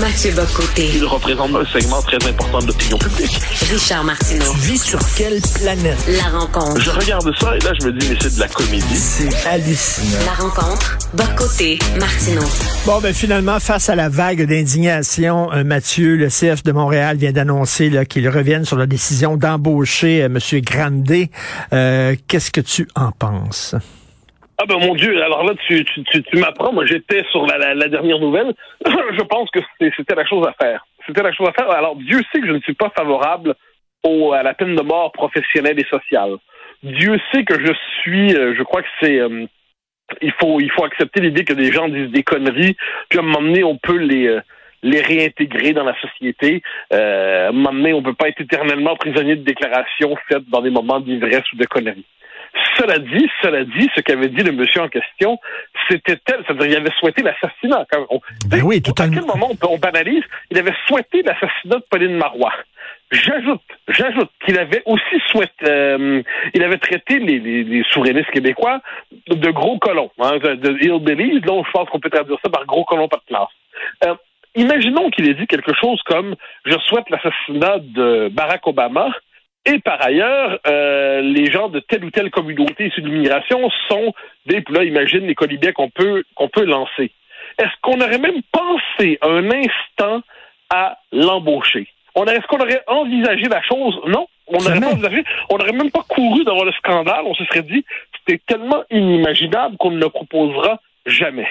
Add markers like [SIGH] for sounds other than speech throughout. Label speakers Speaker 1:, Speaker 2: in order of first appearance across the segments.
Speaker 1: Mathieu Bocoté.
Speaker 2: Il représente un segment très important de l'opinion publique.
Speaker 1: Richard Martineau.
Speaker 3: Tu vis sur quelle planète?
Speaker 1: La rencontre.
Speaker 2: Je regarde ça et là, je me dis, mais c'est de la comédie.
Speaker 3: C'est hallucinant.
Speaker 1: La rencontre. Bocoté. Martineau.
Speaker 4: Bon, ben finalement, face à la vague d'indignation, euh, Mathieu, le CF de Montréal vient d'annoncer qu'il revienne sur la décision d'embaucher euh, M. Grandet. Euh, Qu'est-ce que tu en penses?
Speaker 2: Ah ben mon Dieu, alors là tu, tu, tu, tu m'apprends, moi j'étais sur la, la, dernière nouvelle, [CLEARS THROAT] je pense que c'était la chose à faire. C'était la chose à faire. Alors Dieu sait que je ne suis pas favorable au, à la peine de mort professionnelle et sociale. Dieu sait que je suis, euh, je crois que c'est... Euh, il faut il faut accepter l'idée que des gens disent des conneries, puis à un moment donné on peut les... Euh, les réintégrer dans la société. Euh, à un moment donné, on ne peut pas être éternellement prisonnier de déclarations faites dans des moments d'ivresse ou de conneries. Cela dit, cela dit, ce qu'avait dit le monsieur en question, c'était tel, c'est-à-dire il avait souhaité l'assassinat.
Speaker 4: Ben oui, tout
Speaker 2: à quel moment on, on banalise Il avait souhaité l'assassinat de Pauline Marois. J'ajoute, j'ajoute qu'il avait aussi souhaité, euh, il avait traité les, les, les, souverainistes québécois de gros colons, hein, de, de hillbillies, donc je pense qu'on peut traduire ça par gros colons par classe. Euh, imaginons qu'il ait dit quelque chose comme je souhaite l'assassinat de Barack Obama et par ailleurs, euh, les gens de telle ou telle communauté issue de l'immigration sont des, là, imagine les colibets qu'on peut, qu'on peut lancer. Est-ce qu'on aurait même pensé un instant à l'embaucher? Est-ce qu'on aurait envisagé la chose? Non. On n'aurait pas envisagé. On n'aurait même pas couru devant le scandale. On se serait dit, c'était tellement inimaginable qu'on ne le proposera jamais.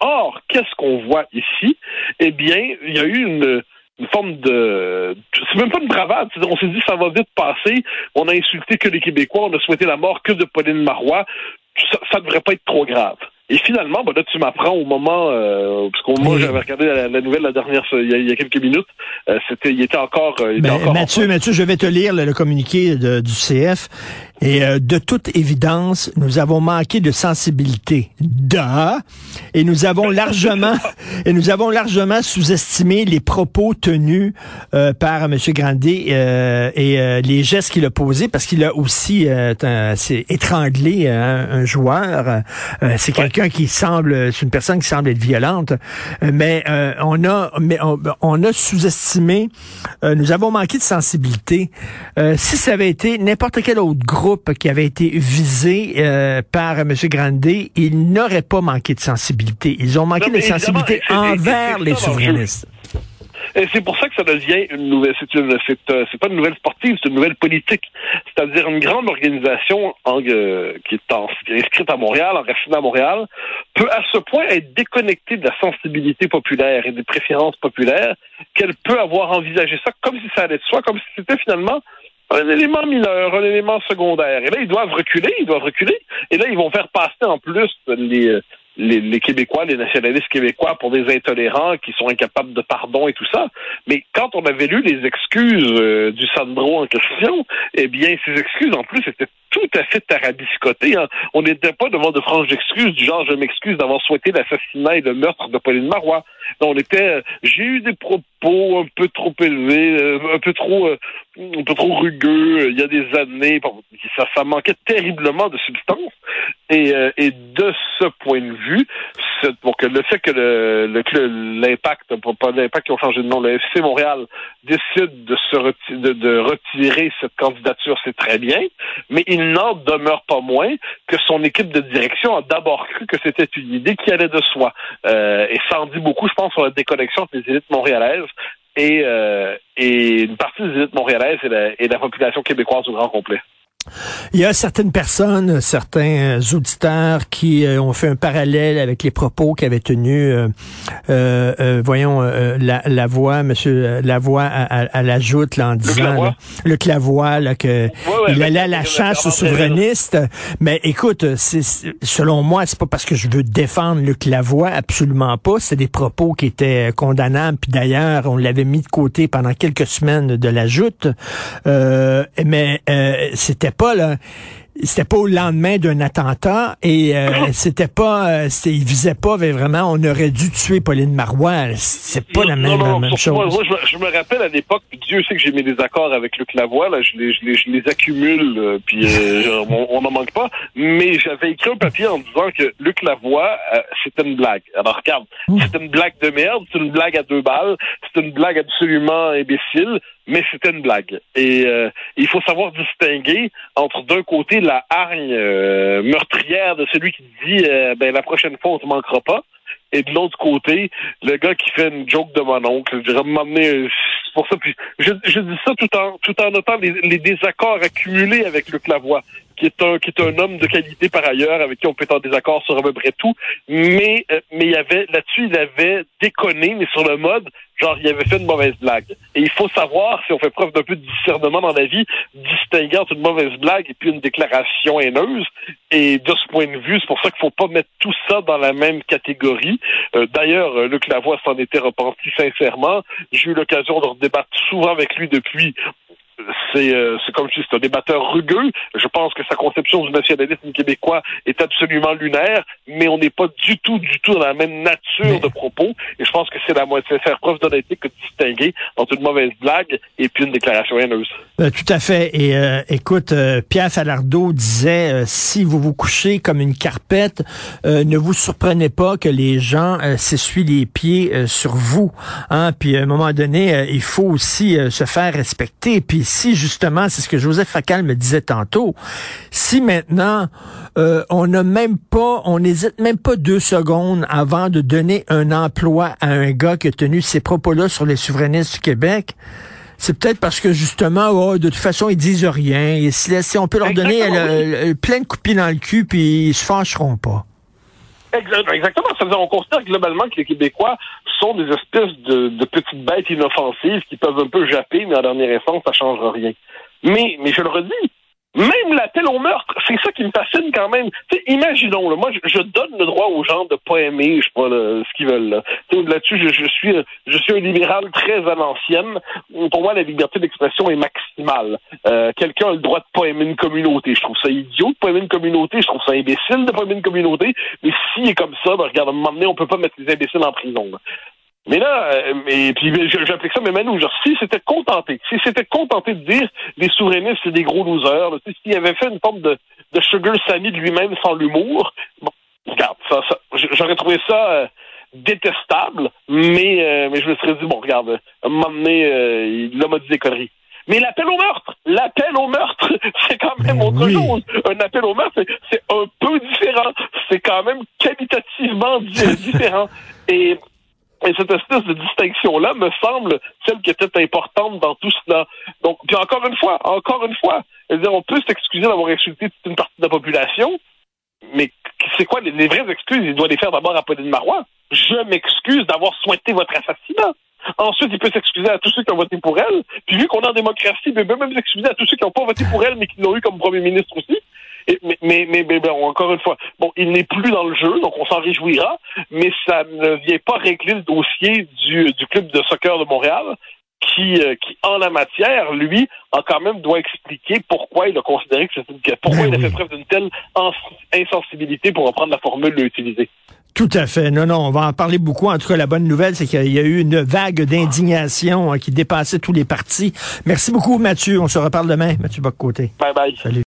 Speaker 2: Or, qu'est-ce qu'on voit ici? Eh bien, il y a eu une, une forme de c'est même pas une bravade on s'est dit ça va vite passer. On a insulté que les Québécois on a souhaité la mort que de Pauline Marois. Ça, ça devrait pas être trop grave. Et finalement, ben là, tu m'apprends au moment, euh, parce qu'au moment j'avais regardé la, la, nouvelle la dernière, il y a, il y a quelques minutes, euh, c'était, il était encore, il était
Speaker 4: ben,
Speaker 2: encore
Speaker 4: Mathieu, Mathieu, je vais te lire le, le communiqué de, du CF. Et euh, de toute évidence, nous avons manqué de sensibilité. Da. Et nous avons largement, [LAUGHS] et nous avons largement sous-estimé les propos tenus euh, par M. Grandet euh, et les gestes qu'il a posés, parce qu'il a aussi étranglé un, un joueur. c'est quelqu'un qui semble, c'est une personne qui semble être violente. mais on a, mais on, on a sous-estimé. nous avons manqué de sensibilité. si ça avait été n'importe quel autre groupe qui avait été visé euh, par M. Grandet, il n'aurait pas manqué de sensibilité. Ils ont manqué
Speaker 2: Non,
Speaker 4: de sensibilité envers les souverainistes.
Speaker 2: Et c'est pour ça que ça devient une nouvelle. C'est une, c'est, euh, c'est pas une nouvelle sportive, c'est une nouvelle politique. C'est-à-dire une grande organisation en, euh, qui, est en, qui est inscrite à Montréal, enracinée à Montréal, peut à ce point être déconnectée de la sensibilité populaire et des préférences populaires qu'elle peut avoir envisagé ça comme si ça allait de soi, comme si c'était finalement un élément mineur, un élément secondaire. Et là, ils doivent reculer, ils doivent reculer. Et là, ils vont faire passer en plus les, les, Québécois, les nationalistes québécois pour des intolérants qui sont incapables de pardon et tout ça. Mais quand on avait lu les excuses euh, du Sandro en question, eh bien, ces excuses, en plus, étaient tout à fait tarabiscotées. Hein. On n'était pas devant de franches excuses du genre « je m'excuse d'avoir souhaité l'assassinat et le meurtre de Pauline Marois ». Était euh, « j'ai eu des propos un peu trop élevés, euh, un peu trop un peu trop rugueux il y a des années. Ça, manquait terriblement de substance. Et de ce point de vue, donc le fait que le, le l'impact, pas l'impact qui ont changé de nom, le FC Montréal décide de se retirer, de, de retirer cette candidature, c'est très bien, mais il n'en demeure pas moins que son équipe de direction a d'abord cru que c'était une idée qui allait de soi. Euh, et ça en dit beaucoup, je pense, sur la déconnexion entre les élites montréalaises et, euh, et une partie des élites montréalaises et la, et la population québécoise au grand complet.
Speaker 4: Il y a certaines personnes, certains euh, auditeurs qui euh, ont fait un parallèle avec les propos qu'avait tenus, euh, euh, euh, voyons, euh, la, la voix, Monsieur Lavoie, à, à, à l'ajoute là, en disant là, le Clavois, là, que
Speaker 2: ouais,
Speaker 4: il allait à
Speaker 2: la-
Speaker 4: la
Speaker 2: la
Speaker 4: chasse aux souverainistes. Mais écoute, c'est selon moi, c'est pas parce que je veux défendre le Clavois, absolument pas. C'est des propos qui étaient condamnables. Puis d'ailleurs, on l'avait mis de côté pendant quelques semaines de la joute. Euh, mais euh, pas là. C'était pas au lendemain d'un attentat et euh, c'était pas, euh, il visait pas mais vraiment. On aurait dû tuer Pauline Marois. C'est pas la même,
Speaker 2: non, non,
Speaker 4: même chose.
Speaker 2: Moi, moi, je, me- je me rappelle à l'époque, Dieu sait que j'ai mes désaccords avec Luc Lavoie, là, je les, je les, je les accumule, euh, puis euh, [LAUGHS] on n'en manque pas. Mais j'avais écrit un papier en disant que Luc Lavoie, euh, c'était une blague. Alors regarde, c'était une blague de merde, c'est une blague à deux balles, c'est une blague absolument imbécile, mais c'était une blague. Et euh, il faut savoir distinguer entre d'un côté la hargne euh, meurtrière de celui qui dit euh, ben la prochaine fois on te manquera pas et de l'autre côté, le gars qui fait une joke de mon oncle, je m'emmener euh, pour ça. Puis je, dis ça tout en tout en notant les, les désaccords accumulés avec Luc Lavoie, qui est un qui est un homme de qualité par ailleurs, avec qui on peut être en désaccord sur à peu près tout. Mais euh, mais il y avait là-dessus, il avait déconné, mais sur le mode, genre il avait fait une mauvaise blague. Et il faut savoir, si on fait preuve d'un peu de discernement dans la vie, distinguer entre une mauvaise blague et puis une déclaration haineuse. Et de ce point de vue, c'est pour ça qu'il faut pas mettre tout ça dans la même catégorie. Euh, D'ailleurs, euh, Luc Lavoie s'en était repenti sincèrement. J'ai eu l'occasion de redébattre souvent avec lui depuis. C'est euh, c'est comme si c'était un débatteur rugueux. Je pense que sa conception du nationalisme québécois est absolument lunaire, mais on n'est pas du tout, du tout dans la même nature de propos. Et je pense que c'est la moitié faire preuve d'honnêteté que de distinguer entre une mauvaise blague et puis une déclaration haineuse.
Speaker 4: Euh, tout à fait. Et euh, écoute, euh, Pierre Falardeau disait euh, si vous vous couchez comme une carpette, euh, ne vous surprenez pas que les gens s'essuient les pieds sur vous. Hein? Puis à un moment donné, il faut aussi se faire respecter. Puis si justement, c'est ce que Joseph Facal me disait tantôt, si maintenant euh, on n'a même pas, on n'hésite même pas deux secondes avant de donner un emploi à un gars qui a tenu ces propos-là sur les souverainistes du Québec. C'est peut-être parce que justement, oh, de toute façon, ils disent rien. Se laissent, on peut leur donner le- le- plein de coups de pied dans le cul, puis ils se fâcheront pas.
Speaker 2: Exact- Exactement. Ça veut dire, on considère globalement que les Québécois sont des espèces de, petites bêtes inoffensives qui peuvent un peu japper, mais en dernière instance, ça change rien. Mais, mais je le redis, même l'appel meurtre, c'est ça qui me fascine quand même. Imaginons, moi, je, donne le droit aux gens de pas aimer, je sais pas, ce qu'ils veulent. Là-dessus, je, suis, je suis un libéral très à l'ancienne. Pour moi, la liberté d'expression est maximale. Euh, Quelqu'un a le droit de pas aimer une communauté. Je trouve ça idiot de pas aimer une communauté. Je trouve ça imbécile de pas aimer une communauté. Mais s'il est comme ça, ben, regarde, à un moment donné, on peut pas mettre les imbéciles en prison. Mais là, euh, mais puis je- j'applique ça, mais Manu, genre, si c'était contenté, si c'était contenté de dire les souverainistes, c'est des gros losers, s'il avait fait une forme de, de Sugar Sammy de lui-même sans l'humour, bon, regarde, ça, ça, j'aurais trouvé ça euh, détestable, mais, euh, mais je me serais dit, bon, regarde, à un moment donné, euh, l'homme a dit des conneries. Mais l'appel au meurtre, l'appel au meurtre, [LAUGHS] c'est quand même
Speaker 4: Ben
Speaker 2: autre
Speaker 4: oui.
Speaker 2: chose. Un appel au meurtre, c'est- un peu différent. C'est quand même qualitativement di- [LAUGHS] différent. Et et cette espèce de distinction-là me semble celle qui était importante dans tout cela. Donc, puis encore une fois, encore une fois, dire, on peut s'excuser d'avoir insulté toute une partie de la population, mais c'est quoi les, les vraies excuses? Il doit les faire d'abord à Pauline Marois. Je m'excuse d'avoir souhaité votre assassinat. Ensuite, il peut s'excuser à tous ceux qui ont voté pour elle. Puis vu qu'on est en démocratie, il peut même s'excuser à tous ceux qui n'ont pas voté pour elle, mais qui l'ont eu comme premier ministre aussi. Mais, mais, mais, mais bon, encore une fois, bon, il n'est plus dans le jeu, donc on s'en réjouira, mais ça ne vient pas régler le dossier du, du club de soccer de Montréal, qui, euh, qui en la matière, lui, en quand même doit expliquer pourquoi il a considéré que c'était une- pourquoi
Speaker 4: Ben
Speaker 2: il a
Speaker 4: oui.
Speaker 2: fait preuve d'une telle ins- insensibilité pour reprendre la formule utilisée.
Speaker 4: Tout à fait. Non, non, on va en parler beaucoup. En tout cas, la bonne nouvelle, c'est qu'il y a eu une vague d'indignation hein, qui dépassait tous les partis. Merci beaucoup, Mathieu. On se reparle demain. Mathieu Boccoté.
Speaker 2: Bye bye.
Speaker 4: Salut.